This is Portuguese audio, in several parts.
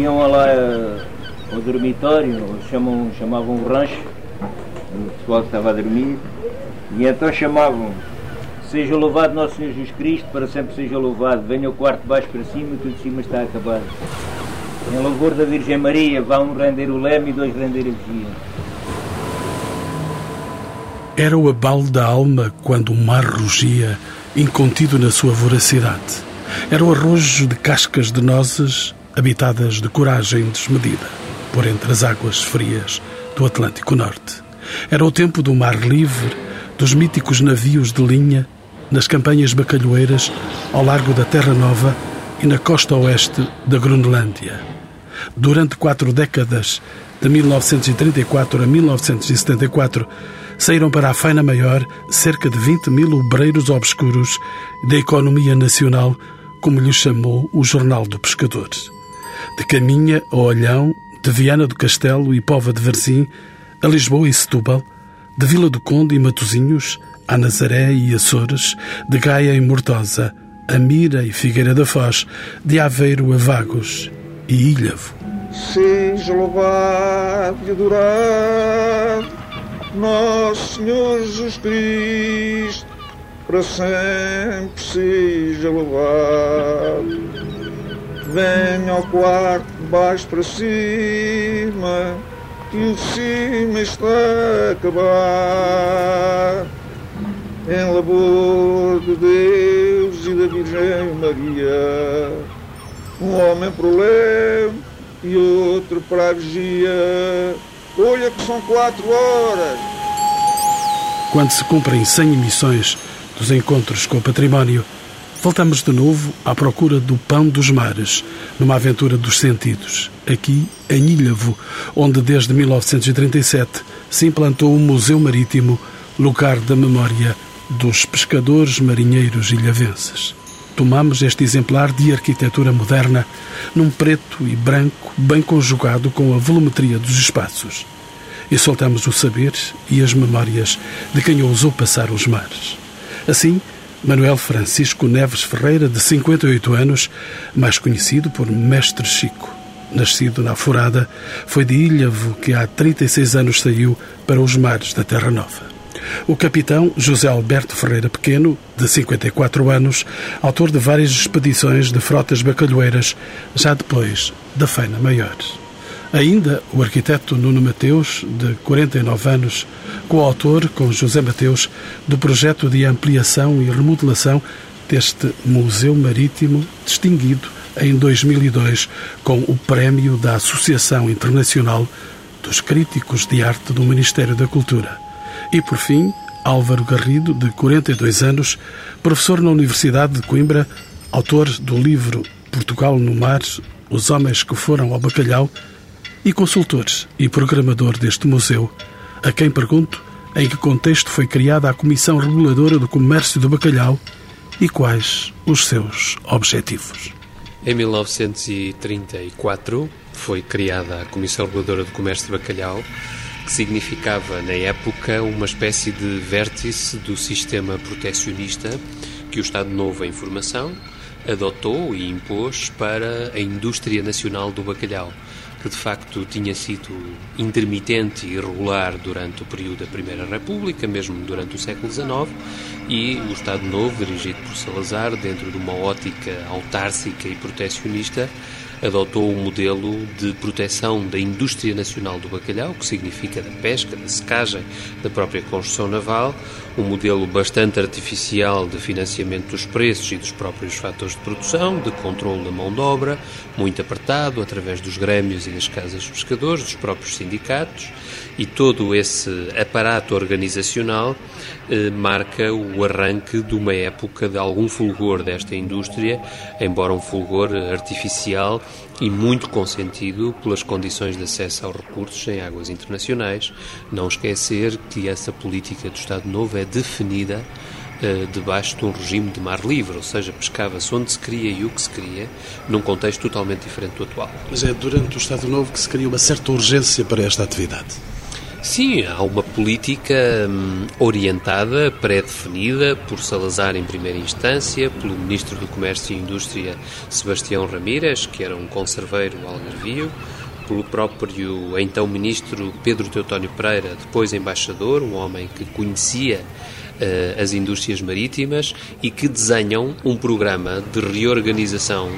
iam lá eh, ao dormitório, chamam, chamavam o rancho, o pessoal estava a dormir, e então chamavam Seja louvado Nosso Senhor Jesus Cristo, para sempre seja louvado. Venha o quarto de baixo para cima, tudo de cima está acabado. Em louvor da Virgem Maria, vá um render o leme e dois render a vigia. Era o abalo da alma quando o mar rugia, incontido na sua voracidade. Era o arrojo de cascas de nozes habitadas de coragem desmedida, por entre as águas frias do Atlântico Norte. Era o tempo do mar livre, dos míticos navios de linha nas campanhas bacalhoeiras ao largo da Terra Nova e na costa oeste da Groenlândia. Durante quatro décadas, de 1934 a 1974, saíram para a faina maior cerca de 20 mil obreiros obscuros da economia nacional, como lhe chamou o Jornal do Pescador. De Caminha a Olhão, de Viana do Castelo e Pova de Varzim, a Lisboa e Setúbal, de Vila do Conde e Matozinhos, a Nazaré e Açores, de Gaia e Mortosa, a Mira e Figueira da Foz, de Aveiro a Vagos e Ilhavo. Seja louvado e adorado Nosso Senhor Jesus Cristo, para sempre seja louvado. Venha ao quarto baixo para cima, que o cima está a acabar em labor de Deus e da Virgem Maria. Um homem para o leme e outro para a vigia. Olha que são quatro horas. Quando se cumprem 100 emissões dos encontros com o património, voltamos de novo à procura do pão dos mares, numa aventura dos sentidos, aqui em Ilhavo, onde desde 1937 se implantou o Museu Marítimo, lugar da memória dos pescadores marinheiros ilhavenses. Tomamos este exemplar de arquitetura moderna num preto e branco bem conjugado com a volumetria dos espaços. E soltamos o saber e as memórias de quem ousou passar os mares. Assim, Manuel Francisco Neves Ferreira, de 58 anos, mais conhecido por Mestre Chico. Nascido na Furada, foi de Ilhavo que há 36 anos saiu para os mares da Terra Nova. O capitão José Alberto Ferreira Pequeno, de 54 anos, autor de várias expedições de frotas bacalhoeiras, já depois da Feina Maior. Ainda o arquiteto Nuno Mateus, de 49 anos, coautor com José Mateus do projeto de ampliação e remodelação deste Museu Marítimo, distinguido em 2002 com o Prémio da Associação Internacional dos Críticos de Arte do Ministério da Cultura. E, por fim, Álvaro Garrido, de 42 anos, professor na Universidade de Coimbra, autor do livro Portugal no Mar, Os Homens que Foram ao Bacalhau, e consultor e programador deste museu, a quem pergunto em que contexto foi criada a Comissão Reguladora do Comércio do Bacalhau e quais os seus objetivos. Em 1934 foi criada a Comissão Reguladora do Comércio de Bacalhau que significava, na época, uma espécie de vértice do sistema protecionista que o Estado Novo em formação adotou e impôs para a indústria nacional do bacalhau, que de facto tinha sido intermitente e irregular durante o período da Primeira República, mesmo durante o século XIX, e o Estado Novo, dirigido por Salazar, dentro de uma ótica autárcica e protecionista, adotou o um modelo de proteção da indústria nacional do bacalhau, que significa da pesca, da secagem, da própria construção naval, um modelo bastante artificial de financiamento dos preços e dos próprios fatores de produção, de controle da mão de obra, muito apertado através dos grêmios e das casas de pescadores, dos próprios sindicatos, e todo esse aparato organizacional eh, marca o arranque de uma época de algum fulgor desta indústria, embora um fulgor artificial e muito consentido pelas condições de acesso aos recursos em águas internacionais. Não esquecer que essa política do Estado Novo é definida debaixo de um regime de mar livre, ou seja, pescava-se onde se queria e o que se queria, num contexto totalmente diferente do atual. Mas é durante o Estado Novo que se cria uma certa urgência para esta atividade. Sim, há uma política hum, orientada, pré-definida por Salazar em primeira instância, pelo Ministro do Comércio e Indústria Sebastião Ramírez, que era um conserveiro algarvio, pelo próprio então Ministro Pedro Teutónio Pereira, depois embaixador, um homem que conhecia uh, as indústrias marítimas e que desenham um programa de reorganização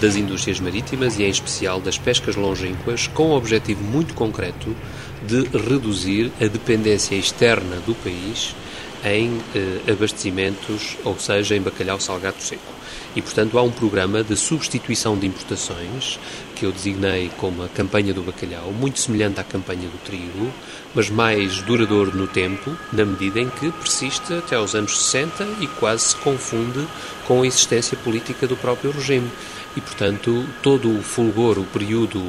das indústrias marítimas e, em especial, das pescas longínquas, com o objetivo muito concreto de reduzir a dependência externa do país em eh, abastecimentos, ou seja, em bacalhau salgado seco. E, portanto, há um programa de substituição de importações que eu designei como a campanha do bacalhau, muito semelhante à campanha do trigo, mas mais duradouro no tempo, na medida em que persiste até aos anos 60 e quase se confunde com a existência política do próprio regime. E, portanto, todo o fulgor, o período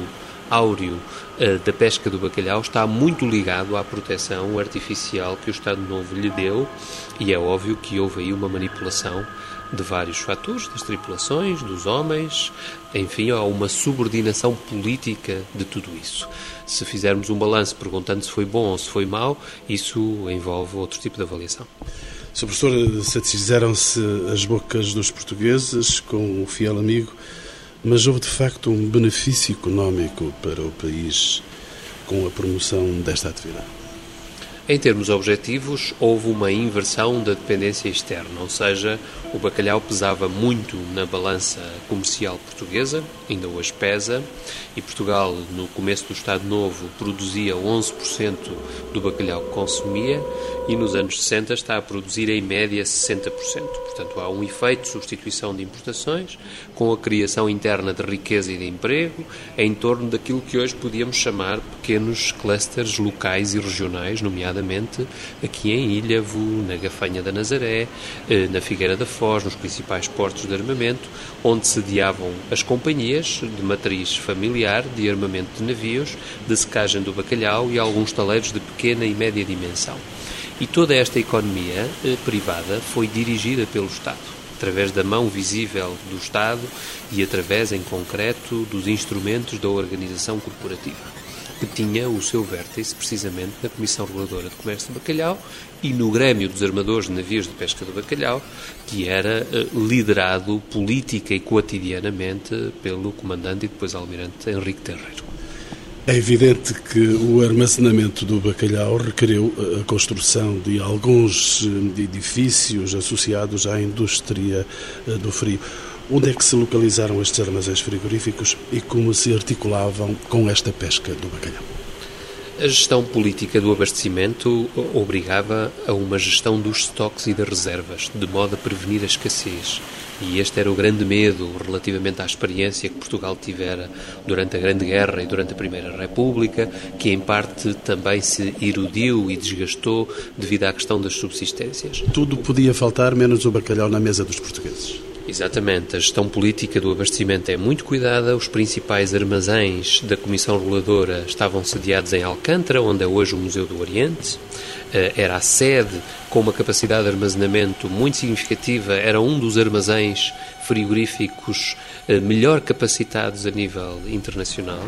áureo uh, da pesca do bacalhau está muito ligado à proteção artificial que o Estado Novo lhe deu e é óbvio que houve aí uma manipulação de vários fatores, das tripulações, dos homens, enfim, há uma subordinação política de tudo isso. Se fizermos um balanço perguntando se foi bom ou se foi mau, isso envolve outro tipo de avaliação. Sr. Professor, satisfizeram-se as bocas dos portugueses com o fiel amigo mas houve de facto um benefício económico para o país com a promoção desta atividade. Em termos objetivos, houve uma inversão da dependência externa, ou seja, o bacalhau pesava muito na balança comercial portuguesa, ainda hoje pesa, e Portugal, no começo do Estado Novo, produzia 11% do bacalhau que consumia e nos anos 60 está a produzir em média 60%. Portanto, há um efeito de substituição de importações com a criação interna de riqueza e de emprego em torno daquilo que hoje podíamos chamar pequenos clusters locais e regionais, nomeadamente aqui em Ilhavo, na Gafanha da Nazaré, eh, na Figueira da Foz, nos principais portos de armamento, onde sediavam as companhias de matriz familiar de armamento de navios, de secagem do bacalhau e alguns taleiros de pequena e média dimensão. E toda esta economia eh, privada foi dirigida pelo Estado, através da mão visível do Estado e através, em concreto, dos instrumentos da organização corporativa que tinha o seu vértice precisamente na Comissão Reguladora de Comércio de Bacalhau e no Grêmio dos Armadores de Navios de Pesca do Bacalhau, que era uh, liderado política e cotidianamente pelo comandante e depois almirante Henrique Terreiro. É evidente que o armazenamento do bacalhau requeriu eh, a construção de alguns eh, edifícios associados à indústria do frio. Onde é que se localizaram estes armazéns frigoríficos e como se articulavam com esta pesca do bacalhau? A gestão política do abastecimento obrigava a uma gestão dos estoques e das reservas, de modo a prevenir a escassez. E este era o grande medo relativamente à experiência que Portugal tivera durante a Grande Guerra e durante a Primeira República, que em parte também se erudiu e desgastou devido à questão das subsistências. Tudo podia faltar, menos o bacalhau na mesa dos portugueses. Exatamente. A gestão política do abastecimento é muito cuidada. Os principais armazéns da Comissão Reguladora estavam sediados em Alcântara, onde é hoje o Museu do Oriente. Eh, era a sede com uma capacidade de armazenamento muito significativa. Era um dos armazéns frigoríficos eh, melhor capacitados a nível internacional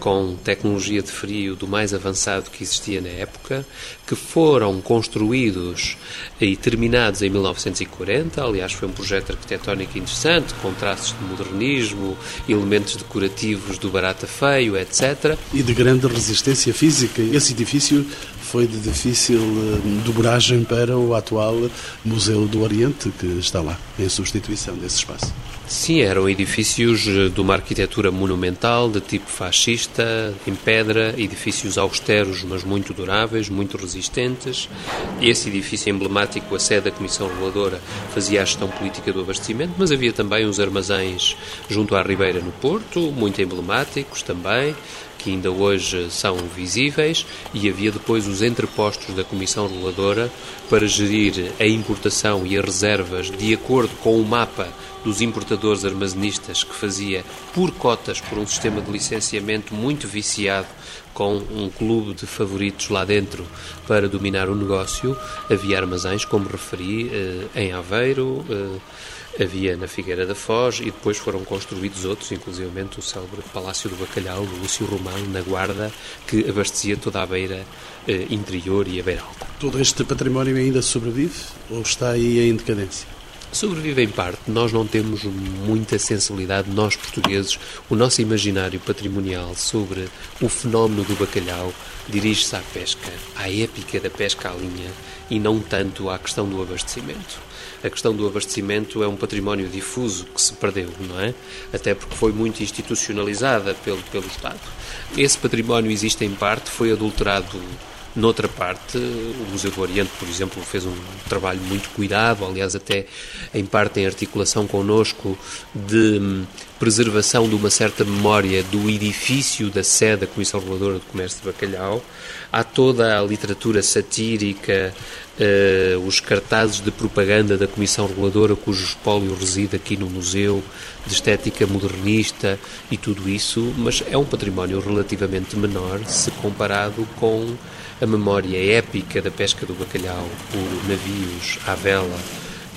com tecnologia de frio do mais avançado que existia na época, que foram construídos e terminados em 1940. Aliás, foi um projeto arquitetónico interessante, com traços de modernismo, elementos decorativos do barata feio, etc. E de grande resistência física. Esse edifício foi de difícil eh, dobragem para o atual Museu do Oriente, que está lá, em substituição desse espaço. Sim, eram edifícios eh, de uma arquitetura monumental, de tipo fascista, em pedra, edifícios austeros, mas muito duráveis, muito resistentes. Esse edifício emblemático, a sede da Comissão Reguladora, fazia a gestão política do abastecimento, mas havia também uns armazéns junto à Ribeira, no Porto, muito emblemáticos também, que ainda hoje são visíveis, e havia depois os entrepostos da Comissão Reguladora para gerir a importação e as reservas de acordo com o mapa dos importadores armazenistas que fazia por cotas, por um sistema de licenciamento muito viciado, com um clube de favoritos lá dentro para dominar o negócio. Havia armazéns, como referi, eh, em Aveiro, eh, havia na Figueira da Foz e depois foram construídos outros, inclusive o célebre Palácio do Bacalhau, do Lúcio Romão, na Guarda, que abastecia toda a beira eh, interior e a beira alta. Todo este património ainda sobrevive ou está aí em decadência? Sobrevive em parte. Nós não temos muita sensibilidade, nós portugueses. O nosso imaginário patrimonial sobre o fenómeno do bacalhau dirige-se à pesca, à épica da pesca à linha e não tanto à questão do abastecimento. A questão do abastecimento é um património difuso que se perdeu, não é? Até porque foi muito institucionalizada pelo, pelo Estado. Esse património existe em parte, foi adulterado Noutra parte, o Museu do Oriente, por exemplo, fez um trabalho muito cuidado, aliás, até em parte em articulação connosco, de hum, preservação de uma certa memória do edifício da sede da Comissão Reguladora do Comércio de Bacalhau. Há toda a literatura satírica, uh, os cartazes de propaganda da Comissão Reguladora, cujo espólio reside aqui no museu, de estética modernista e tudo isso, mas é um património relativamente menor se comparado com a memória épica da pesca do bacalhau por navios à vela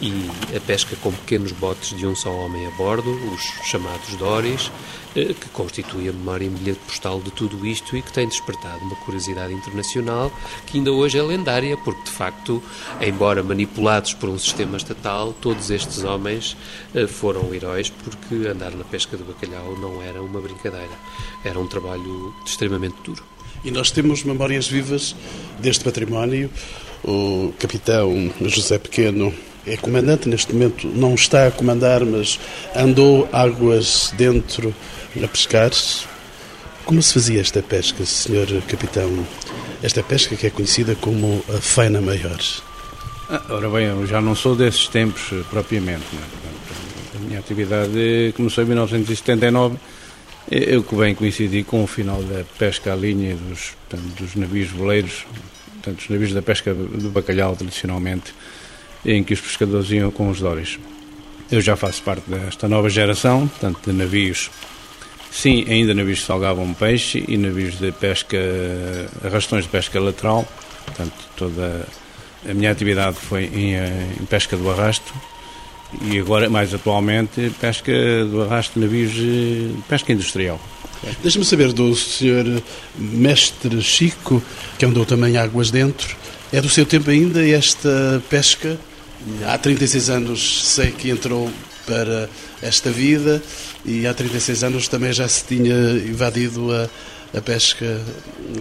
e a pesca com pequenos botes de um só homem a bordo, os chamados Doris, eh, que constitui a memória em bilhete postal de tudo isto e que tem despertado uma curiosidade internacional que ainda hoje é lendária, porque de facto, embora manipulados por um sistema estatal, todos estes homens eh, foram heróis porque andar na pesca do bacalhau não era uma brincadeira, era um trabalho extremamente duro. E nós temos memórias vivas deste património. O capitão José Pequeno é comandante neste momento, não está a comandar, mas andou águas dentro a pescar. Como se fazia esta pesca, senhor capitão? Esta pesca que é conhecida como a faina maior. Ah, ora bem, eu já não sou desses tempos eh, propriamente. Né? A minha atividade começou em 1979 eu que bem coincidi com o final da pesca à linha dos, portanto, dos navios veleiros, portanto, os navios da pesca do bacalhau tradicionalmente, em que os pescadores iam com os dóris. Eu já faço parte desta nova geração, tanto de navios, sim, ainda navios que salgavam peixe e navios de pesca, arrastões de pesca lateral, portanto, toda a minha atividade foi em, em pesca do arrasto, e agora, mais atualmente, pesca do arrasto de navios de pesca industrial. Deixa-me saber do senhor mestre Chico, que andou também águas dentro. É do seu tempo ainda esta pesca? Há 36 anos sei que entrou para esta vida e há 36 anos também já se tinha invadido a, a pesca,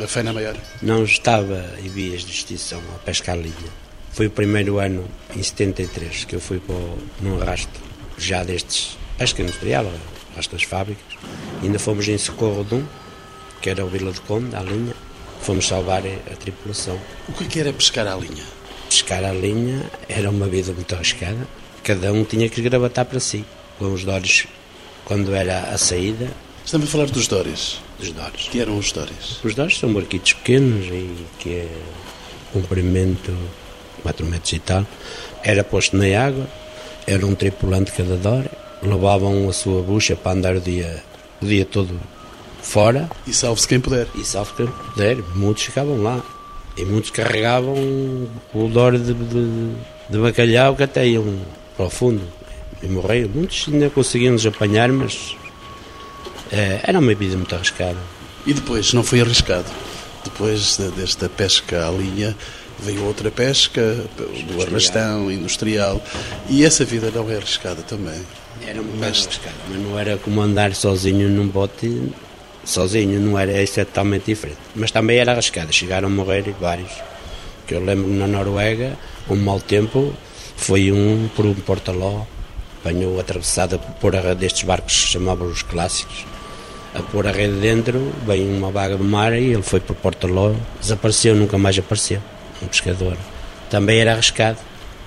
a feina maior. Não estava em vias de extinção a pesca à linha foi o primeiro ano, em 73, que eu fui para o, num arrasto, já destes, pesca industrial, arrasto das fábricas. Ainda fomos em socorro de um, que era o Vila de Conde, à linha. Fomos salvar a tripulação. O que, é que era pescar à linha? Pescar à linha era uma vida muito arriscada. Cada um tinha que gravatar para si. Com os dores, quando era a saída. Estamos a falar dos dores? Dos dores. Que eram os dores? Os dores são barquitos pequenos e que é comprimento 4 metros e tal, era posto na água, era um tripulante cada hora, levavam a sua bucha para andar o dia, o dia todo fora. E salve-se quem puder. E salve-se quem puder. Muitos ficavam lá. E muitos carregavam o dor de, de, de bacalhau que até iam para o fundo e morreram. Muitos ainda conseguiam-nos apanhar, mas é, era uma vida muito arriscada. E depois, não foi arriscado? Depois desta pesca à linha, veio outra pesca, do arrastão, industrial, e essa vida não é arriscada também. Era muito mas... arriscada, mas não era como andar sozinho num bote, sozinho, não era, isso é totalmente diferente. Mas também era arriscada, chegaram a morrer vários. Que eu lembro na Noruega, um mau tempo, foi um por um portaló, apanhou atravessada por a destes barcos que chamavam os clássicos, a pôr a rede dentro, veio uma vaga do mar e ele foi por Portaló, desapareceu, nunca mais apareceu um pescador. Também era arriscado.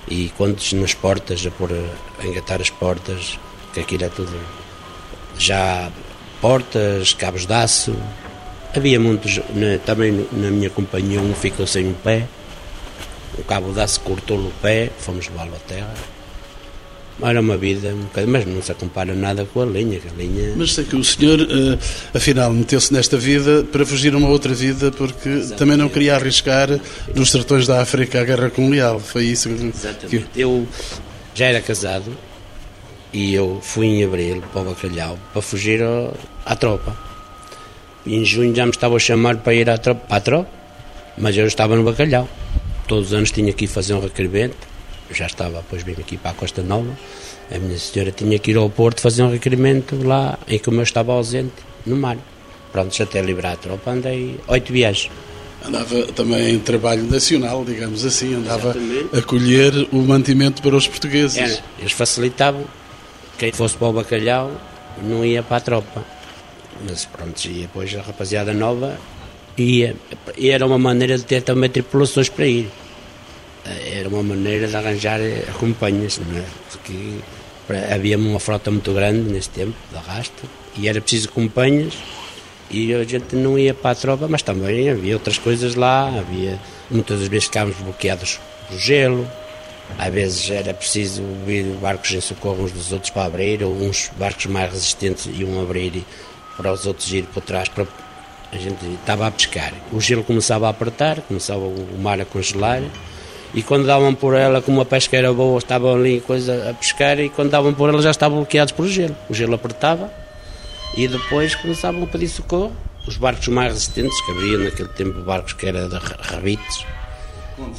E quando nas portas, a, pôr, a engatar as portas, que aquilo é tudo já portas, cabos de aço. Havia muitos, também na minha companhia, um ficou sem um pé, o cabo de aço cortou-lhe o pé, fomos levá-lo à terra. Era uma vida, um bocadinho, mas não se compara nada com a linha, a linha... Mas sei que o senhor, uh, afinal, meteu-se nesta vida para fugir a uma outra vida, porque Exatamente. também não queria arriscar nos sertões da África a guerra colonial. Foi isso que... Exatamente. Eu já era casado e eu fui em abril para o Bacalhau para fugir ao, à tropa. E em junho já me estava a chamar para ir à tropa, à tropa, mas eu estava no Bacalhau. Todos os anos tinha que ir fazer um requerimento já estava, depois vim aqui para a Costa Nova, a minha senhora tinha que ir ao Porto fazer um requerimento lá em que o meu estava ausente, no mar. Pronto, até liberar a tropa, andei oito viagens. Andava também em trabalho nacional, digamos assim, andava Exatamente. a colher o mantimento para os portugueses. Era, eles facilitavam. Quem fosse para o bacalhau não ia para a tropa. Mas pronto, e depois a rapaziada nova ia. E era uma maneira de ter também tripulações para ir era uma maneira de arranjar companhias, não é? Porque havia uma frota muito grande nesse tempo, de arrasto, e era preciso companhias, e a gente não ia para a tropa, mas também havia outras coisas lá, havia, muitas vezes ficávamos bloqueados por gelo, às vezes era preciso vir barcos em socorro uns dos outros para abrir, ou uns barcos mais resistentes iam abrir para os outros ir para trás, para a gente estava a pescar. O gelo começava a apertar, começava o mar a congelar, e quando davam por ela, como a pesca era boa, estavam ali coisa a pescar e quando davam por ela já estavam bloqueados por gelo. O gelo apertava e depois começavam a pedir socorro. Os barcos mais resistentes, que havia naquele tempo barcos que eram de rabites.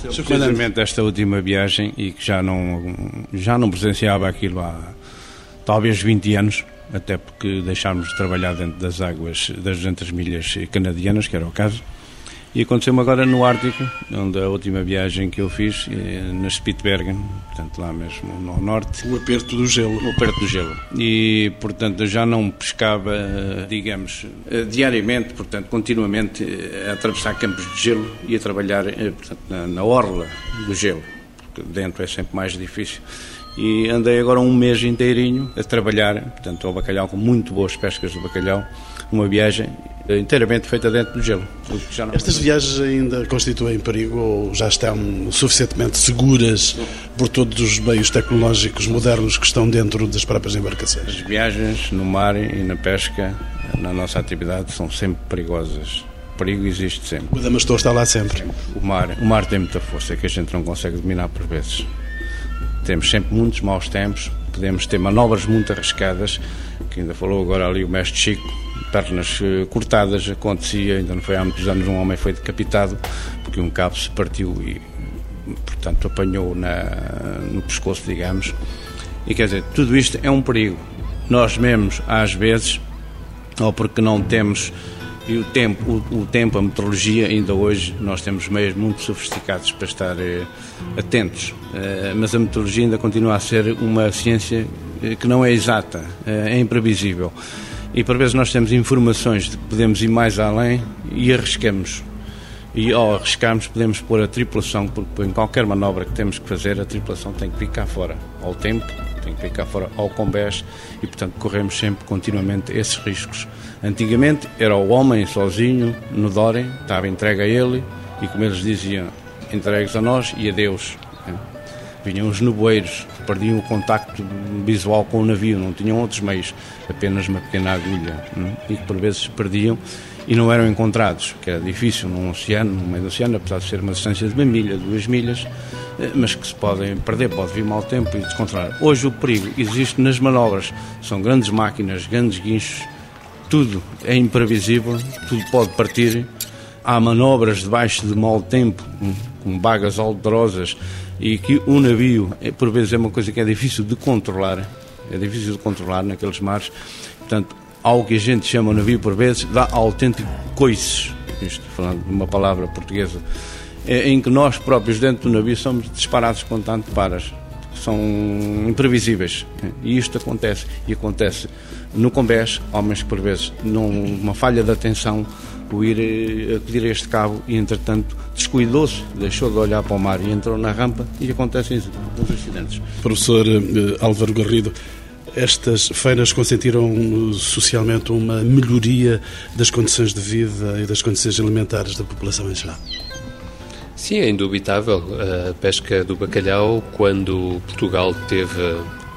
Precisamente esta última viagem e que já não, já não presenciava aquilo há talvez 20 anos, até porque deixámos de trabalhar dentro das águas das 200 milhas canadianas, que era o caso. E aconteceu-me agora no Ártico, onde a última viagem que eu fiz, eh, na Spitsbergen, portanto lá mesmo no norte. O aperto do gelo. O aperto do gelo. E, portanto, eu já não pescava, digamos, eh, diariamente, portanto, continuamente eh, a atravessar campos de gelo e a trabalhar portanto, na, na orla do gelo, porque dentro é sempre mais difícil e andei agora um mês inteirinho a trabalhar, portanto, ao bacalhau, com muito boas pescas do bacalhau, uma viagem inteiramente feita dentro do gelo. Estas viagens ainda constituem perigo ou já estão suficientemente seguras por todos os meios tecnológicos modernos que estão dentro das próprias embarcações? As viagens no mar e na pesca, na nossa atividade, são sempre perigosas. O perigo existe sempre. O Damastor está lá sempre. O mar, o mar tem muita força que a gente não consegue dominar por vezes. Temos sempre muitos maus tempos, podemos ter manobras muito arriscadas, que ainda falou agora ali o mestre Chico, pernas eh, cortadas, acontecia, ainda não foi há muitos anos, um homem foi decapitado porque um cabo se partiu e, portanto, apanhou na, no pescoço, digamos. E quer dizer, tudo isto é um perigo. Nós mesmos, às vezes, ou porque não temos e o tempo, o, o, tempo, a meteorologia, ainda hoje nós temos meios muito sofisticados para estar eh, atentos, eh, mas a meteorologia ainda continua a ser uma ciência eh, que não é exata, eh, é imprevisível e por vezes nós temos informações de que podemos ir mais além e arriscamos. E ao arriscarmos podemos pôr a tripulação, porque em qualquer manobra que temos que fazer, a tripulação tem que ficar fora ao tempo, tem que ficar fora ao combés e, portanto, corremos sempre continuamente esses riscos. Antigamente era o homem sozinho no Dorem, estava entregue a ele e, como eles diziam, entregues a nós e a Deus. Vinham os nevoeiros, perdiam o contacto visual com o navio, não tinham outros meios, apenas uma pequena agulha? É? e que por vezes perdiam e não eram encontrados, que era difícil num oceano, no meio do oceano, apesar de ser uma distância de uma milha, duas milhas, eh, mas que se podem perder, pode vir mau tempo e descontrolar. Hoje o perigo existe nas manobras, são grandes máquinas, grandes guinchos, tudo é imprevisível, tudo pode partir. Há manobras debaixo de mau tempo, com vagas alterosas, e que o navio, é, por vezes, é uma coisa que é difícil de controlar, é difícil de controlar naqueles mares, portanto, algo que a gente chama navio, por vezes, dá autêntico coices, isto falando de uma palavra portuguesa, é, em que nós próprios, dentro do navio, somos disparados com tanto paras, são imprevisíveis, e isto acontece, e acontece no combés, homens que, por vezes, numa falha de atenção, o ir eh, acudir a este cabo e, entretanto, descuidou-se, deixou de olhar para o mar e entrou na rampa e acontecem os acidentes. Professor eh, Álvaro Garrido, estas feiras consentiram socialmente uma melhoria das condições de vida e das condições alimentares da população em geral? Sim, é indubitável. A pesca do bacalhau, quando Portugal teve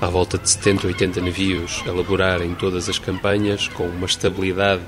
à volta de 70, 80 navios a laborar em todas as campanhas, com uma estabilidade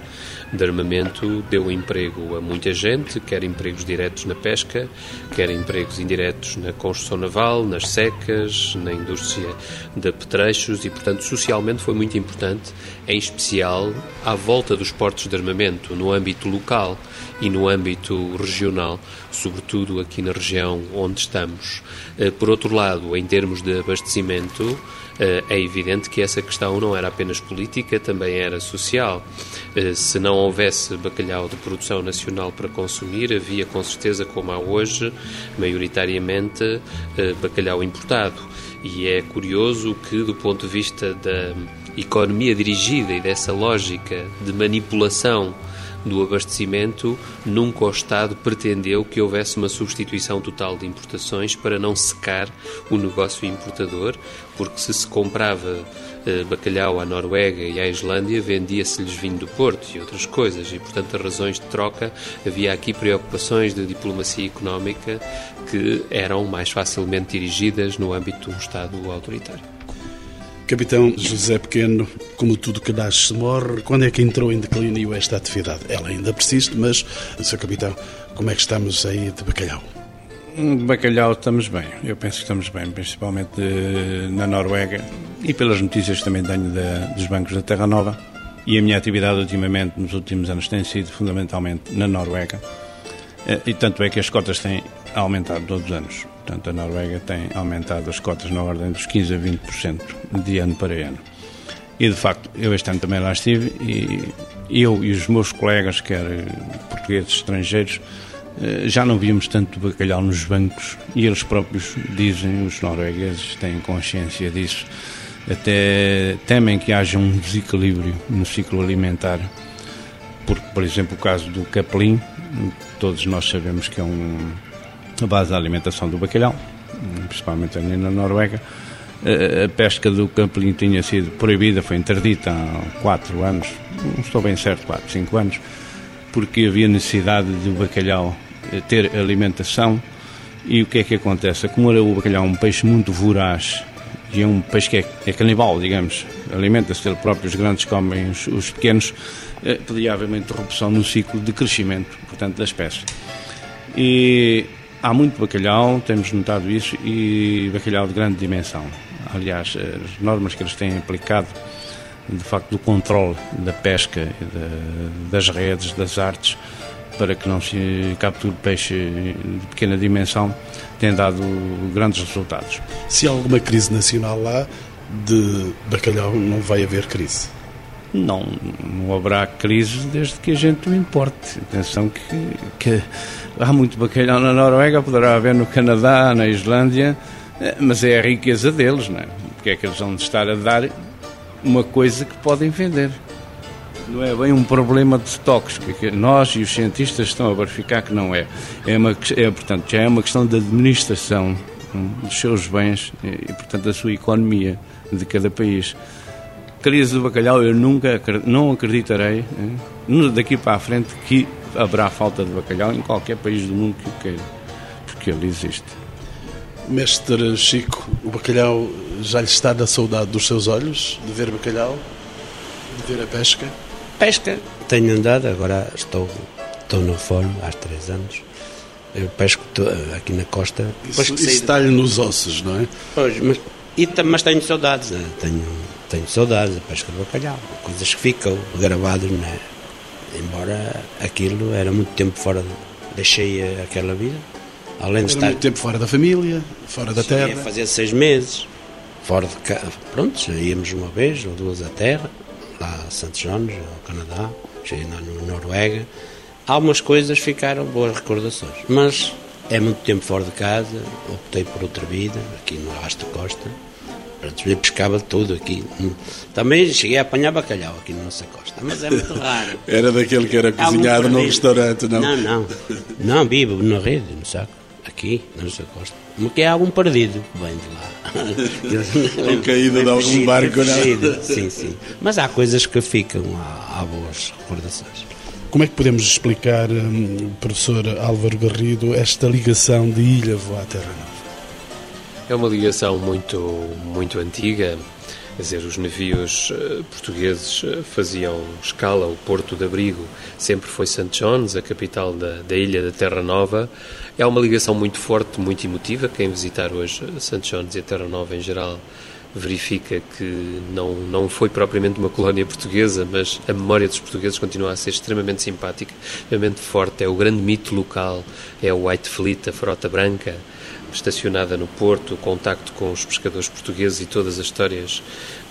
de armamento, deu emprego a muita gente, quer empregos diretos na pesca, quer empregos indiretos na construção naval, nas secas, na indústria de apetrechos e, portanto, socialmente foi muito importante, em especial à volta dos portos de armamento, no âmbito local e no âmbito regional, sobretudo aqui na região onde estamos. Eh, por outro lado, em termos de abastecimento, eh, é evidente que essa questão não era apenas política, também era social. Eh, se não houvesse bacalhau de produção nacional para consumir, havia com certeza, como há hoje, maioritariamente bacalhau importado. E é curioso que, do ponto de vista da economia dirigida e dessa lógica de manipulação do abastecimento, nunca o Estado pretendeu que houvesse uma substituição total de importações para não secar o negócio importador, porque se se comprava eh, bacalhau à Noruega e à Islândia, vendia-se-lhes vinho do Porto e outras coisas, e portanto, as razões de troca, havia aqui preocupações de diplomacia económica que eram mais facilmente dirigidas no âmbito de um Estado autoritário. Capitão José Pequeno, como tudo que nasce morre, quando é que entrou em declínio esta atividade? Ela ainda persiste, mas, Sr. Capitão, como é que estamos aí de bacalhau? De bacalhau estamos bem, eu penso que estamos bem, principalmente eh, na Noruega e pelas notícias que também tenho dos bancos da Terra Nova. E a minha atividade ultimamente, nos últimos anos, tem sido fundamentalmente na Noruega. Eh, e tanto é que as cotas têm aumentado todos os anos. Portanto, a Noruega tem aumentado as cotas na ordem dos 15% a 20% de ano para ano. E, de facto, eu este ano também lá estive e eu e os meus colegas, quer portugueses, estrangeiros, eh, já não víamos tanto bacalhau nos bancos e eles próprios dizem, os noruegueses têm consciência disso, até temem que haja um desequilíbrio no ciclo alimentar. Porque, por exemplo, o caso do capelim, todos nós sabemos que é um, a base da alimentação do bacalhau, principalmente ali na Noruega. A pesca do campelim tinha sido proibida, foi interdita há 4 anos, não estou bem certo, 4, 5 anos, porque havia necessidade do bacalhau ter alimentação. E o que é que acontece? Como o bacalhau é um peixe muito voraz e é um peixe que é, é canibal, digamos, alimenta-se ele próprio, os grandes comem os, os pequenos, eh, podia haver uma interrupção no ciclo de crescimento, portanto, da espécie. E Há muito bacalhau, temos notado isso, e bacalhau de grande dimensão. Aliás, as normas que eles têm aplicado, de facto, do controle da pesca, das redes, das artes, para que não se capture peixe de pequena dimensão, têm dado grandes resultados. Se há alguma crise nacional lá, de bacalhau não vai haver crise? Não, não haverá crise desde que a gente o importe. Atenção que, que há muito bacalhau na Noruega, poderá haver no Canadá, na Islândia, eh, mas é a riqueza deles, não é? Porque é que eles vão estar a dar uma coisa que podem vender. Não é bem um problema de estoques, que nós e os cientistas estão a verificar que não é. É, uma, é portanto, já é uma questão de administração hum, dos seus bens e, portanto, da sua economia de cada país crise do bacalhau eu nunca não acreditarei daqui para a frente que haverá falta de bacalhau em qualquer país do mundo que o queira, porque ele existe. Mestre Chico, o bacalhau já lhe está na saudade dos seus olhos, de ver bacalhau, de ver a pesca? Pesca, tenho andado, agora estou, estou no forno há três anos. Eu pesco aqui na costa. Isso, isso está-lhe nos ossos, não é? Pois, mas, e, mas tenho saudades, né? tenho tenho saudades da pesca do bacalhau, coisas que ficam gravadas, né? embora aquilo era muito tempo fora, deixei aquela vida, além de era estar... muito tempo fora da família, fora da terra. fazer seis meses, fora de casa, pronto, íamos uma vez ou duas à terra, lá a Santos Jones, ao Canadá, cheguei na Noruega, algumas coisas ficaram boas recordações, mas é muito tempo fora de casa, optei por outra vida, aqui no Arrasto Costa, Eu pescava tudo aqui. Também cheguei a apanhar bacalhau aqui na nossa costa, mas é muito raro. era daquele que era cozinhado no restaurante, não? Não, não. Não, vivo na rede, no saco, aqui na nossa costa. Que é algum perdido que vem de lá. Ou caído de algum barco, não? Sim, sim. Mas há coisas que ficam, há, há boas recordações. Como é que podemos explicar, hum, professor Álvaro Garrido, esta ligação de Ilha à Terra Nova? É uma ligação muito, muito antiga. Quer dizer, os navios uh, portugueses uh, faziam escala, o porto de abrigo sempre foi St. John's, a capital da, da ilha da Terra Nova. É uma ligação muito forte, muito emotiva. Quem visitar hoje St. John's e a Terra Nova em geral verifica que não, não foi propriamente uma colónia portuguesa, mas a memória dos portugueses continua a ser extremamente simpática, extremamente forte. É o grande mito local, é o White Fleet, a frota branca, estacionada no Porto, o contacto com os pescadores portugueses e todas as histórias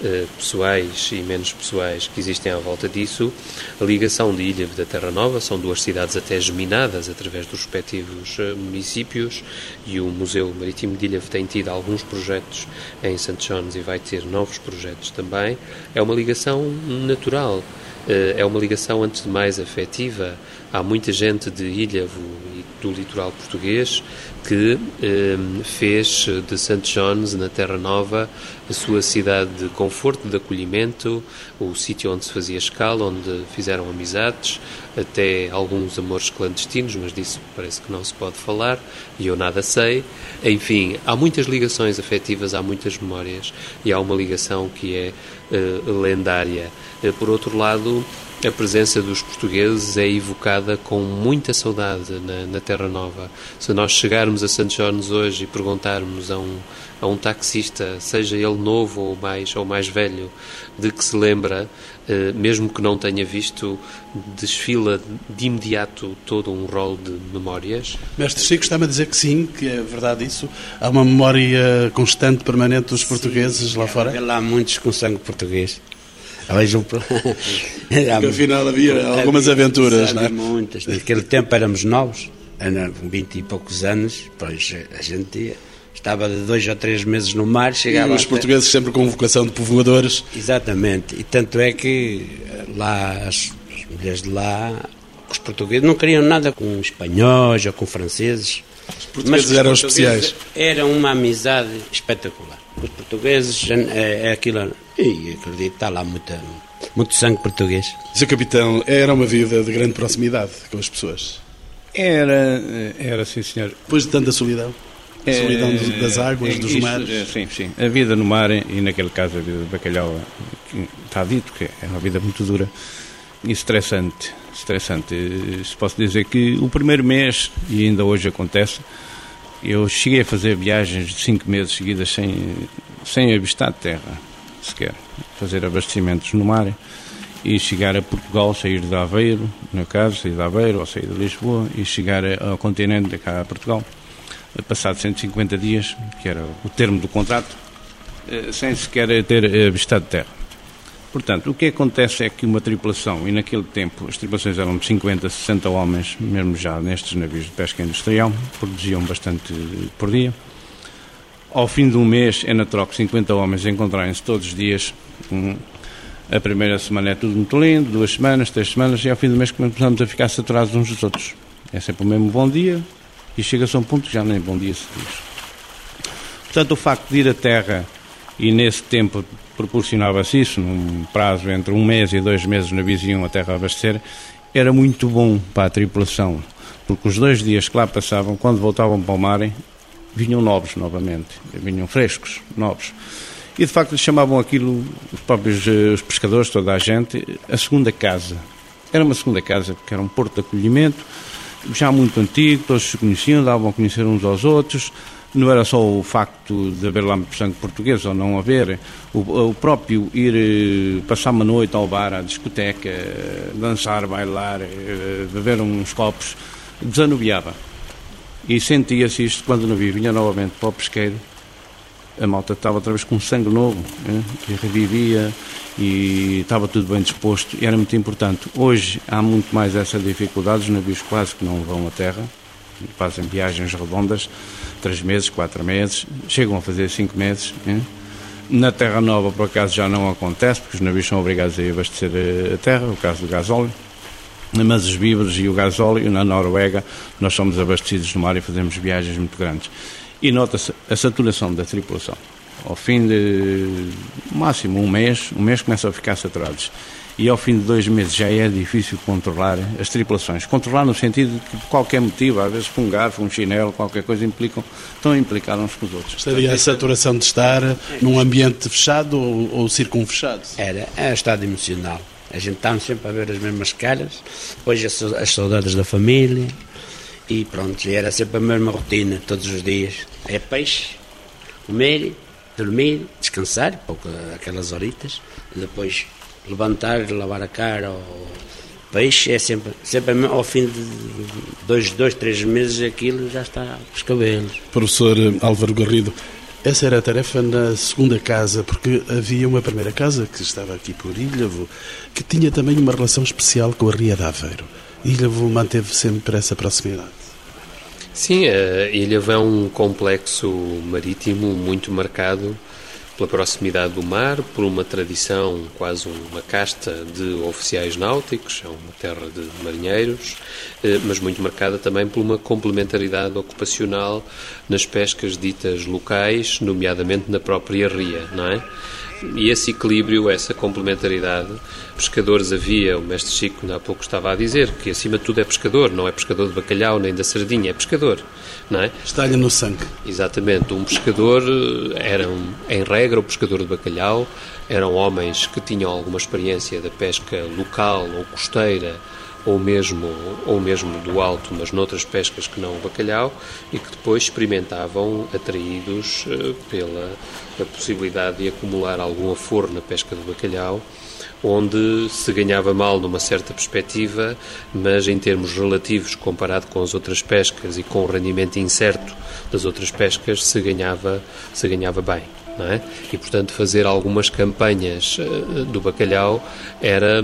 eh, pessoais e menos pessoais que existem à volta disso, a ligação de Ilha da Terra Nova, são duas cidades até geminadas através dos respectivos eh, municípios e o Museu Marítimo de Ilha tem tido alguns projetos em St. John's e vai ter novos projetos também, é uma ligação natural. Eh, é uma ligação, antes de mais, afetiva. Há muita gente de Ilhavo do litoral português que eh, fez de St. John's, na Terra Nova, a sua cidade de conforto, de acolhimento, o sítio onde se fazia escala, onde fizeram amizades, até alguns amores clandestinos, mas disso parece que não se pode falar e eu nada sei. Enfim, há muitas ligações afetivas, há muitas memórias e há uma ligação que é uh, lendária. Uh, por outro lado, a presença dos portugueses é evocada com muita saudade na, na, Terra Nova. Se nós chegarmos a St. John's hoje e perguntarmos a um, a um taxista, seja ele novo ou mais, ou mais velho, de que se lembra, eh, mesmo que não tenha visto, desfila de imediato todo um rol de memórias? Mestre Chico está-me a dizer que sim, que é verdade isso. Há uma memória constante, permanente dos portugueses sim, lá fora? Há muitos com sangue português. Vejam. Porque afinal havia algumas aventuras, não é? Muitas. Naquele tempo éramos novos, com 20 e poucos anos, pois a gente estava de dois ou três meses no mar, chegava. E os portugueses sempre com vocação de povoadores. Exatamente. E tanto é que lá, as, as mulheres de lá, os portugueses não queriam nada com espanhóis ou com franceses. Os portugueses mas eram especiais. Era uma amizade espetacular. Os portugueses, é, é aquilo. E acredito, está lá muita, muito sangue português. Seu capitão, era uma vida de grande proximidade com as pessoas? Era, era sim, senhor. Depois de tanta solidão? A solidão é, das águas, dos isso, mares? É, sim, sim. A vida no mar, e naquele caso a vida de bacalhau, está dito que é uma vida muito dura e estressante. estressante. Se posso dizer que o primeiro mês, e ainda hoje acontece, eu cheguei a fazer viagens de cinco meses seguidas sem, sem avistar terra, sequer. Fazer abastecimentos no mar e chegar a Portugal, sair de Aveiro, no caso, sair de Aveiro ou sair de Lisboa e chegar ao continente, cá a Portugal, passado 150 dias, que era o termo do contrato, eh, sem sequer ter avistado terra. Portanto, o que acontece é que uma tripulação, e naquele tempo as tripulações eram de 50, 60 homens, mesmo já nestes navios de pesca industrial, produziam bastante por dia. Ao fim de um mês é na troca 50 homens encontrarem-se todos os dias. a primeira semana é tudo muito lindo, duas semanas, três semanas, e ao fim do mês começamos a ficar saturados uns dos outros. É sempre o mesmo bom dia, e chega-se a um ponto que já nem bom dia se diz. Portanto, o facto de ir à terra e nesse tempo proporcionava-se isso, num prazo entre um mês e dois meses navios iam a terra abastecer, era muito bom para a tripulação, porque os dois dias que lá passavam, quando voltavam para o mar, vinham novos novamente, vinham frescos, novos. E de facto chamavam aquilo, os próprios eh, os pescadores, toda a gente, a segunda casa. Era uma segunda casa, porque era um porto de acolhimento, já muito antigo, todos se conheciam, davam a conhecer uns aos outros, não era só o facto de haver lá sangue português ou não haver, o, o, próprio ir eh, passar uma noite ao bar, à discoteca, dançar, bailar, eh, beber uns copos, desanuviava. E sentia-se isto quando o navio vinha novamente para o pesqueiro, a malta estava outra vez com sangue novo, né? e revivia, e estava tudo bem disposto, e era muito importante. Hoje há muito mais essa dificuldade, os navios quase que não vão à terra, fazem viagens redondas, três meses, quatro meses, chegam a fazer cinco meses. Hein? Na Terra Nova, por acaso, já não acontece, porque os navios são obrigados a abastecer a terra, o caso do gasóleo. Mas os víveres e o gasóleo, na Noruega, nós somos abastecidos no mar e fazemos viagens muito grandes. E nota-se a saturação da tripulação. Ao fim de, máximo, um mês, um mês começam a ficar saturados. e ao fim de dois meses já é difícil controlar as tripulações. Controlar no sentido de que por qualquer motivo, às vezes com um garfo, um chinelo, qualquer coisa, implicam, estão a implicar uns com os outros. Estaria a saturação de estar num ambiente fechado ou, ou circunfechado? Era, é estado emocional. A gente estava sempre a ver as mesmas caras, depois as, saudades da família e pronto, era sempre a mesma rotina, todos os dias. É peixe, comer, dormir, descansar, pouco, aquelas horitas, depois levantar, lavar a cara, ou peixe, é sempre, sempre ao fim de dois, dois, três meses aquilo já está os cabelos. Professor Álvaro Garrido, essa era a tarefa na segunda casa, porque havia uma primeira casa que estava aqui por Ilhavo, que tinha também uma relação especial com a Ria de Aveiro. Ilhavo manteve sempre essa proximidade. Sim, a Ilhavo é um complexo marítimo muito marcado pela proximidade do mar, por uma tradição, quase uma casta de oficiais náuticos, é uma terra de marinheiros, eh, mas muito marcada também por uma complementaridade ocupacional nas pescas ditas locais, nomeadamente na própria ria, não é? E esse equilíbrio, essa complementaridade, pescadores havia, o mestre Chico há pouco estava a dizer, que acima de tudo é pescador, não é pescador de bacalhau nem da sardinha, é pescador, não é? Está-lhe no sangue. Exatamente, um pescador, era em regra o pescador de bacalhau, eram homens que tinham alguma experiência da pesca local ou costeira, ou mesmo, ou mesmo do alto, mas noutras pescas que não o bacalhau, e que depois experimentavam, atraídos uh, pela possibilidade de acumular algum aforo na pesca do bacalhau, onde se ganhava mal numa certa perspectiva, mas em termos relativos, comparado com as outras pescas e com o rendimento incerto das outras pescas, se ganhava, se ganhava bem. É? E, portanto, fazer algumas campanhas uh, do bacalhau era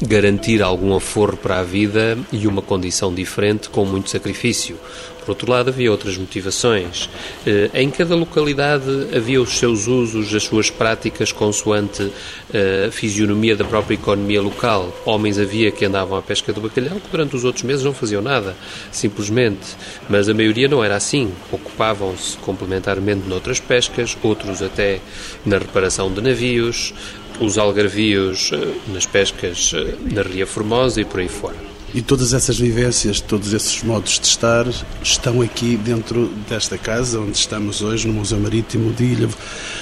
garantir algum aforro para a vida e uma condição diferente com muito sacrifício. Por outro lado, havia outras motivações. Eh, em cada localidade havia os seus usos, as suas práticas consoante eh, a fisionomia da própria economia local. Homens havia que andavam à pesca do bacalhau que durante os outros meses não faziam nada, simplesmente. Mas a maioria não era assim. Ocupavam-se complementarmente noutras pescas, outros até na reparação de navios, os algarvios eh, nas pescas na Ria Formosa e por aí fora. E todas essas vivências, todos esses modos de estar, estão aqui dentro desta casa onde estamos hoje, no Museu Marítimo de Ilha.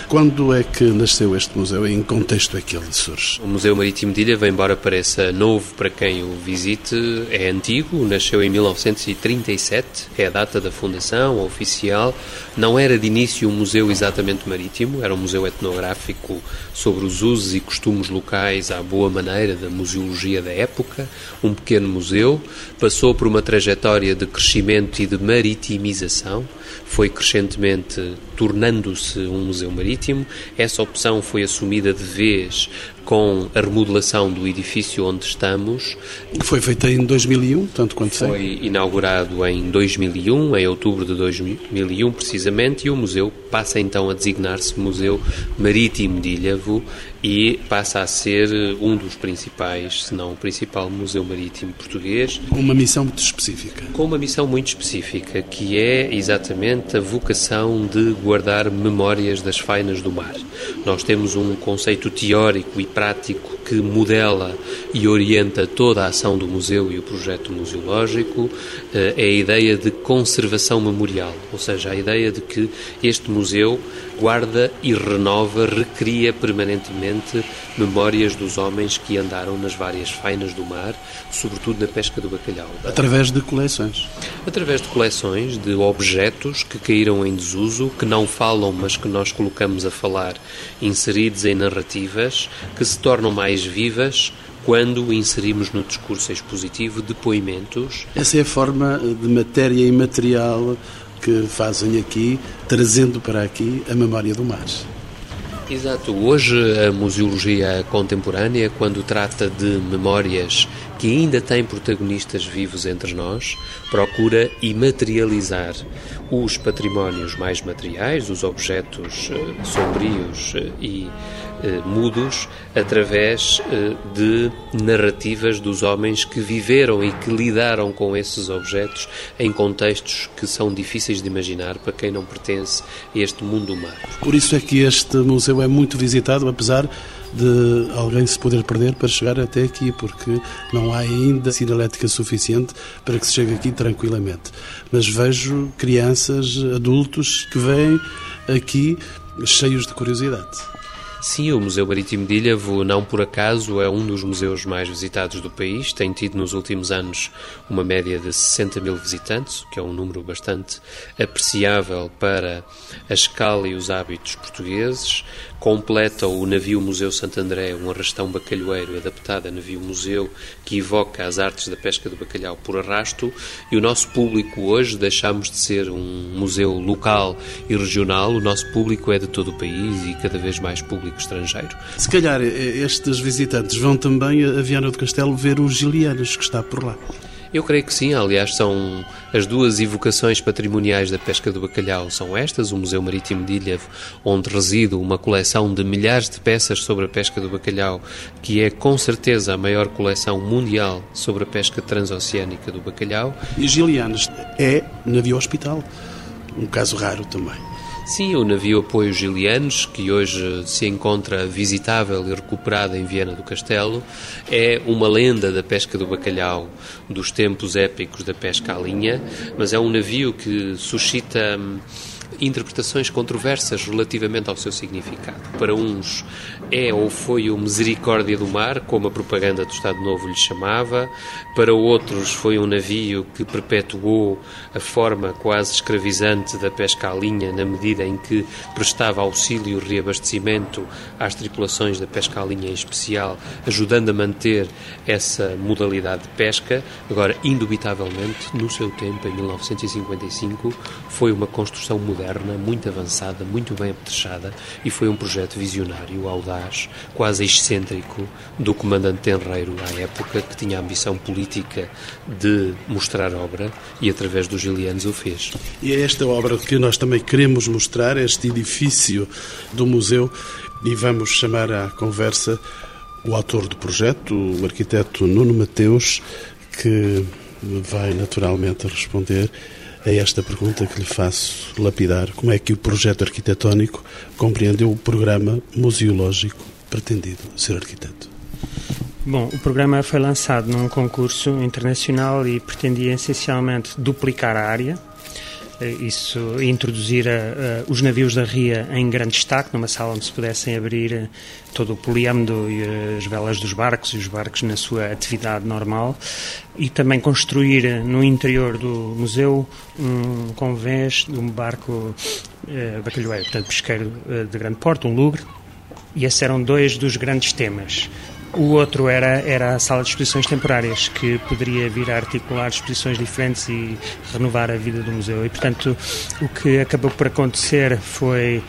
Quando é que nasceu este museu e em contexto é que ele surge? O Museu Marítimo de Ilha, embora pareça novo para quem o visite, é antigo, nasceu em 1937, é a data da fundação oficial. Não era de início um museu exatamente marítimo, era um museu etnográfico sobre os usos e costumes locais à boa maneira da museologia da época, um pequeno museu, passou por uma trajetória de crescimento e de maritimização, foi crescentemente tornando-se um museu marítimo. Essa opção foi assumida de vez com a remodelação do edifício onde estamos. Foi feita em 2001, tanto quanto sei. Foi inaugurado em 2001, em outubro de 2001 precisamente, e o museu passa então a designar-se Museu Marítimo de Ilhavo e passa a ser um dos principais, se não o principal museu marítimo português. Com uma missão muito específica. Com uma missão muito específica, que é exatamente a vocação de guardar memórias das fainas do mar. Nós temos um conceito teórico e prático que modela e orienta toda a ação do museu e o projeto museológico, eh, é a ideia de conservação memorial, ou seja, a ideia de que este museu guarda e renova, recria permanentemente memórias dos homens que andaram nas várias fainas do mar, sobretudo na pesca do bacalhau. Através de coleções? Através de coleções, de objetos que caíram em desuso, que não falam, mas que nós colocamos a falar, inseridos em narrativas, que se tornam mais vivas quando inserimos no discurso expositivo depoimentos. Essa é a forma de matéria imaterial que fazem aqui, trazendo para aqui a memória do mar. Exato. Hoje a museologia contemporânea, quando trata de memórias que ainda têm protagonistas vivos entre nós, procura imaterializar os patrimónios mais materiais, os objetos uh, sombrios uh, e mudos, através de narrativas dos homens que viveram e que lidaram com esses objetos em contextos que são difíceis de imaginar para quem não pertence a este mundo humano. Por isso é que este museu é muito visitado, apesar de alguém se poder perder para chegar até aqui, porque não há ainda sinalética suficiente para que se chegue aqui tranquilamente. Mas vejo crianças, adultos que vêm aqui cheios de curiosidade. Sim, o Museu Marítimo de Ilhavo, não por acaso, é um dos museus mais visitados do país. Tem tido nos últimos anos uma média de 60 mil visitantes, que é um número bastante apreciável para a escala e os hábitos portugueses. Completa o navio Museu Santo André, um arrastão bacalhoeiro adaptado a navio museu que evoca as artes da pesca do bacalhau por arrasto. E o nosso público hoje deixamos de ser um museu local e regional, o nosso público é de todo o país e cada vez mais público estrangeiro. Se calhar eh, estes visitantes vão também a Viana do Castelo ver os Gilianos que está por lá. Eu creio que sim, aliás, são as duas evocações patrimoniais da pesca do bacalhau são estas, o Museu Marítimo de Ilhavo, onde reside uma coleção de milhares de peças sobre a pesca do bacalhau, que é com certeza a maior coleção mundial sobre a pesca transoceânica do bacalhau. E Gilianos é navio hospital, um caso raro também. Sim, o navio Apoio Gilianos, que hoje se encontra visitável e recuperado em Viena do Castelo, é uma lenda da pesca do bacalhau dos tempos épicos da pesca à linha, mas é um navio que suscita hum, interpretações controversas relativamente ao seu significado. Para uns é ou foi o Misericórdia do Mar, como a propaganda do Estado Novo lhe chamava, para outros foi um navio que perpetuou a forma quase escravizante da pesca à linha, na medida em que prestava auxílio e reabastecimento às tripulações da pesca à linha em especial, ajudando a manter essa modalidade de pesca. Agora, indubitavelmente, no seu tempo, em 1955, foi uma construção moderna muito avançada, muito bem apetrechada e foi um projeto visionário, audaz, quase excêntrico do comandante Tenreiro à época, que tinha a ambição política de mostrar obra e através dos gilianos o fez. E é esta obra que nós também queremos mostrar, este edifício do museu, e vamos chamar à conversa o autor do projeto, o arquiteto Nuno Mateus, que vai naturalmente responder é esta pergunta que lhe faço lapidar. Como é que o projeto arquitetónico compreendeu o programa museológico pretendido ser arquiteto? Bom, o programa foi lançado num concurso internacional e pretendia essencialmente duplicar a área, isso introduzir uh, os navios da ria em grande destaque, numa sala onde se pudessem abrir todo o poliâmado e as velas dos barcos e os barcos na sua atividade normal e também construir no interior do museu um convés de um barco uh, bacalhoeiro, portanto pesqueiro de grande porte, um lugre, e esses eram dois dos grandes temas. O outro era, era a sala de exposições temporárias, que poderia vir a articular exposições diferentes e renovar a vida do museu. E, portanto, o que acabou por acontecer foi,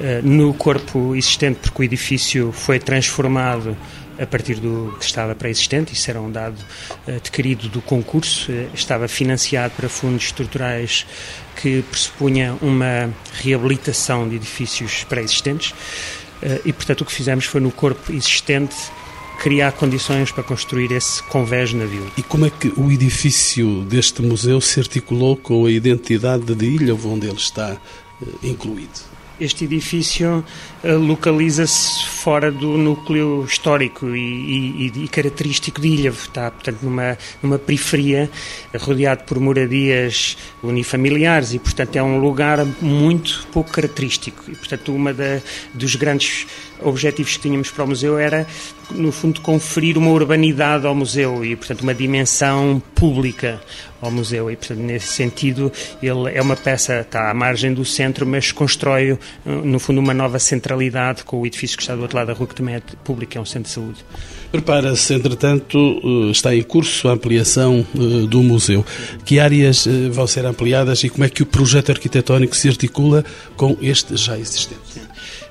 eh, no corpo existente, porque o edifício foi transformado a partir do que estava pré-existente, isso era um dado uh, adquirido do concurso, uh, estava financiado para fundos estruturais que pressupunha uma reabilitação de edifícios pré-existentes e, portanto, o que fizemos foi no corpo existente criar condições para construir esse convés navio. E como é que o edifício deste museu se articulou com a identidade de ilha onde ele está uh, incluído? Este edifício localiza-se fora do núcleo histórico e, e, e, característico de Ilha. Está, portanto, numa, numa periferia, rodeado por moradias unifamiliares e, portanto, é um lugar muito pouco característico. E, portanto, uma da, dos grandes objetivos que tínhamos para o museu era, no fundo, conferir uma urbanidade ao museu e, portanto, uma dimensão pública ao museu. E, portanto, nesse sentido, ele é uma peça, está à margem do centro, mas constrói, no fundo, uma nova centralidade com o edifício que está do outro lado da rua, que também é público, é um centro de saúde. Prepara-se, entretanto, eh, está em curso a ampliação eh, do museu. Que áreas eh, vão ser ampliadas e como é que o projeto arquitetónico se articula com este já existente?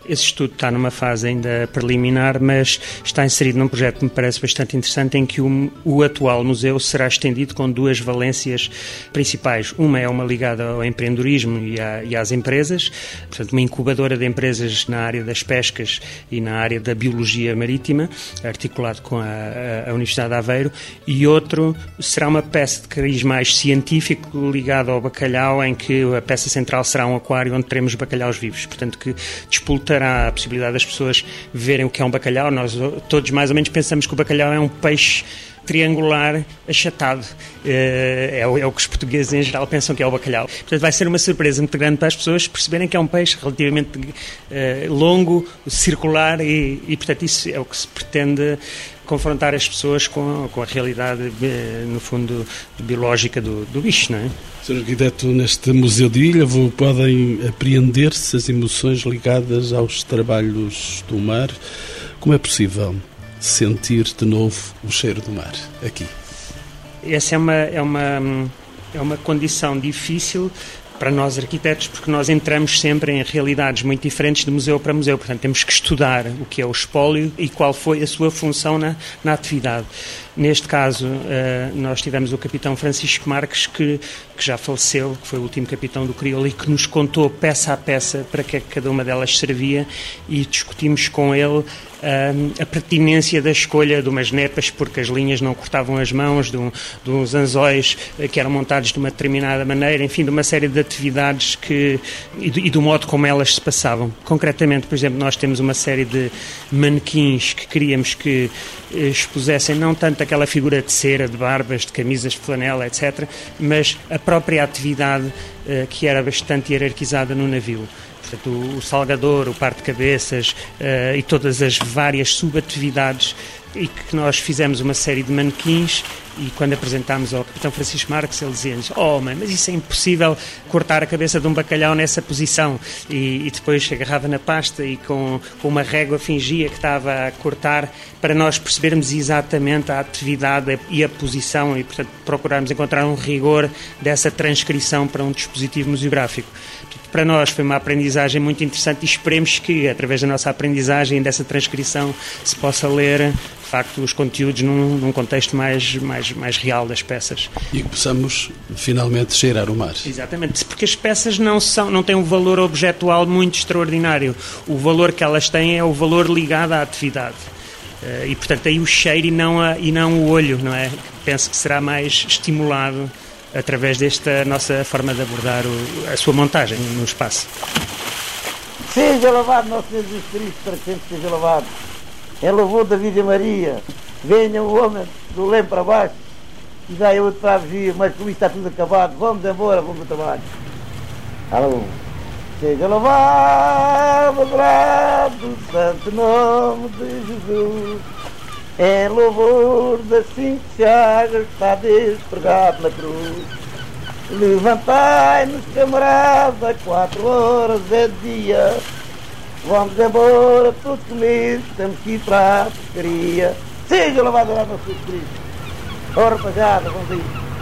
Esse estudo está numa fase ainda preliminar, mas está inserido num projeto que me parece bastante interessante, em que o, o, atual museu será estendido com duas valências principais. Uma é uma ligada ao empreendedorismo e, e às empresas, portanto, uma incubadora de empresas na área das pescas e na área da biologia marítima, articulado com a, a Universidade de Aveiro, e outro será uma peça de cariz mais científico ligado ao bacalhau, em que a peça central será um aquário onde teremos bacalhaus vivos, portanto, que disputa dificultará a possibilidade das pessoas verem o que é um bacalhau. Nós todos mais ou menos pensamos que o bacalhau é um peixe triangular achatado. É, é, o, é, o, que os portugueses em geral pensam que é o bacalhau. Portanto, vai ser uma surpresa muito grande para as pessoas perceberem que é um peixe relativamente uh, longo, circular e, e, portanto, isso é o que se pretende confrontar as pessoas com, com a realidade, eh, no fundo, biológica do, do bicho, não é? Sr. Arquiteto, neste Museu de Ilhavo podem apreender-se as emoções ligadas aos trabalhos do mar. Como é possível sentir de novo o cheiro do mar aqui? Essa é uma, é uma, é uma condição difícil para nós arquitetos, porque nós entramos sempre em realidades muito diferentes de museu para museu. Portanto, temos que estudar o que é o espólio e qual foi a sua função na, na atividade. Neste caso, eh, nós tivemos o capitão Francisco Marques, que, que já faleceu, que foi o último capitão do Crioulo, e que nos contou peça a peça para que cada uma delas servia e discutimos com ele a pertinência da escolha de umas nepas, porque as linhas não cortavam as mãos, de, um, de uns anzóis eh, que eram montados de uma determinada maneira, enfim, de uma série de atividades que, e, do, e do modo como elas se passavam. Concretamente, por exemplo, nós temos uma série de manequins que queríamos que eh, expusessem não tanto aquela figura de cera, de barbas, de camisas de flanela, etc., mas a própria atividade uh, que era bastante hierarquizada no navio. Portanto, o, salgador, o par de cabeças uh, e todas as várias subatividades e que nós fizemos uma série de manequins e quando apresentámos ao capitão Francisco Marques ele dizia-nos oh mãe, mas isso é impossível cortar a cabeça de um bacalhau nessa posição. E, e depois agarrava na pasta e com, com, uma régua fingia que estava a cortar para nós percebermos exatamente a atividade e a posição e portanto procurarmos encontrar um rigor dessa transcrição para um dispositivo museográfico para nós foi uma aprendizagem muito interessante e esperemos que, através da nossa aprendizagem e dessa transcrição, se possa ler, de facto, os conteúdos num, num contexto mais, mais, mais real das peças. E que possamos, finalmente, cheirar o mar. Exatamente, porque as peças não, são, não têm um valor objetual muito extraordinário. O valor que elas têm é o valor ligado à atividade. Eh, e, portanto, aí o cheiro e não, a, e não o olho, não é? Penso que será mais estimulado através desta nossa forma de abordar o, a sua montagem no espaço. Seja louvado nosso Senhor Jesus Cristo, para sempre seja louvado. É louvor da Virgem Maria. Venha o homem do leme para baixo e já eu para vigia, mas com isto está tudo acabado. Vamos embora, vamos ao trabalho. Alô. Seja louvado, adorado, santo nome de Jesus. Em louvor das cinco chagas está despregado na cruz. Levantai-nos, camarada, quatro horas é dia. Vamos embora, todos comigo, temos que ir para a pescaria. Seja louvado a nosso Cristo. Ora, rapaziada, vamos aí.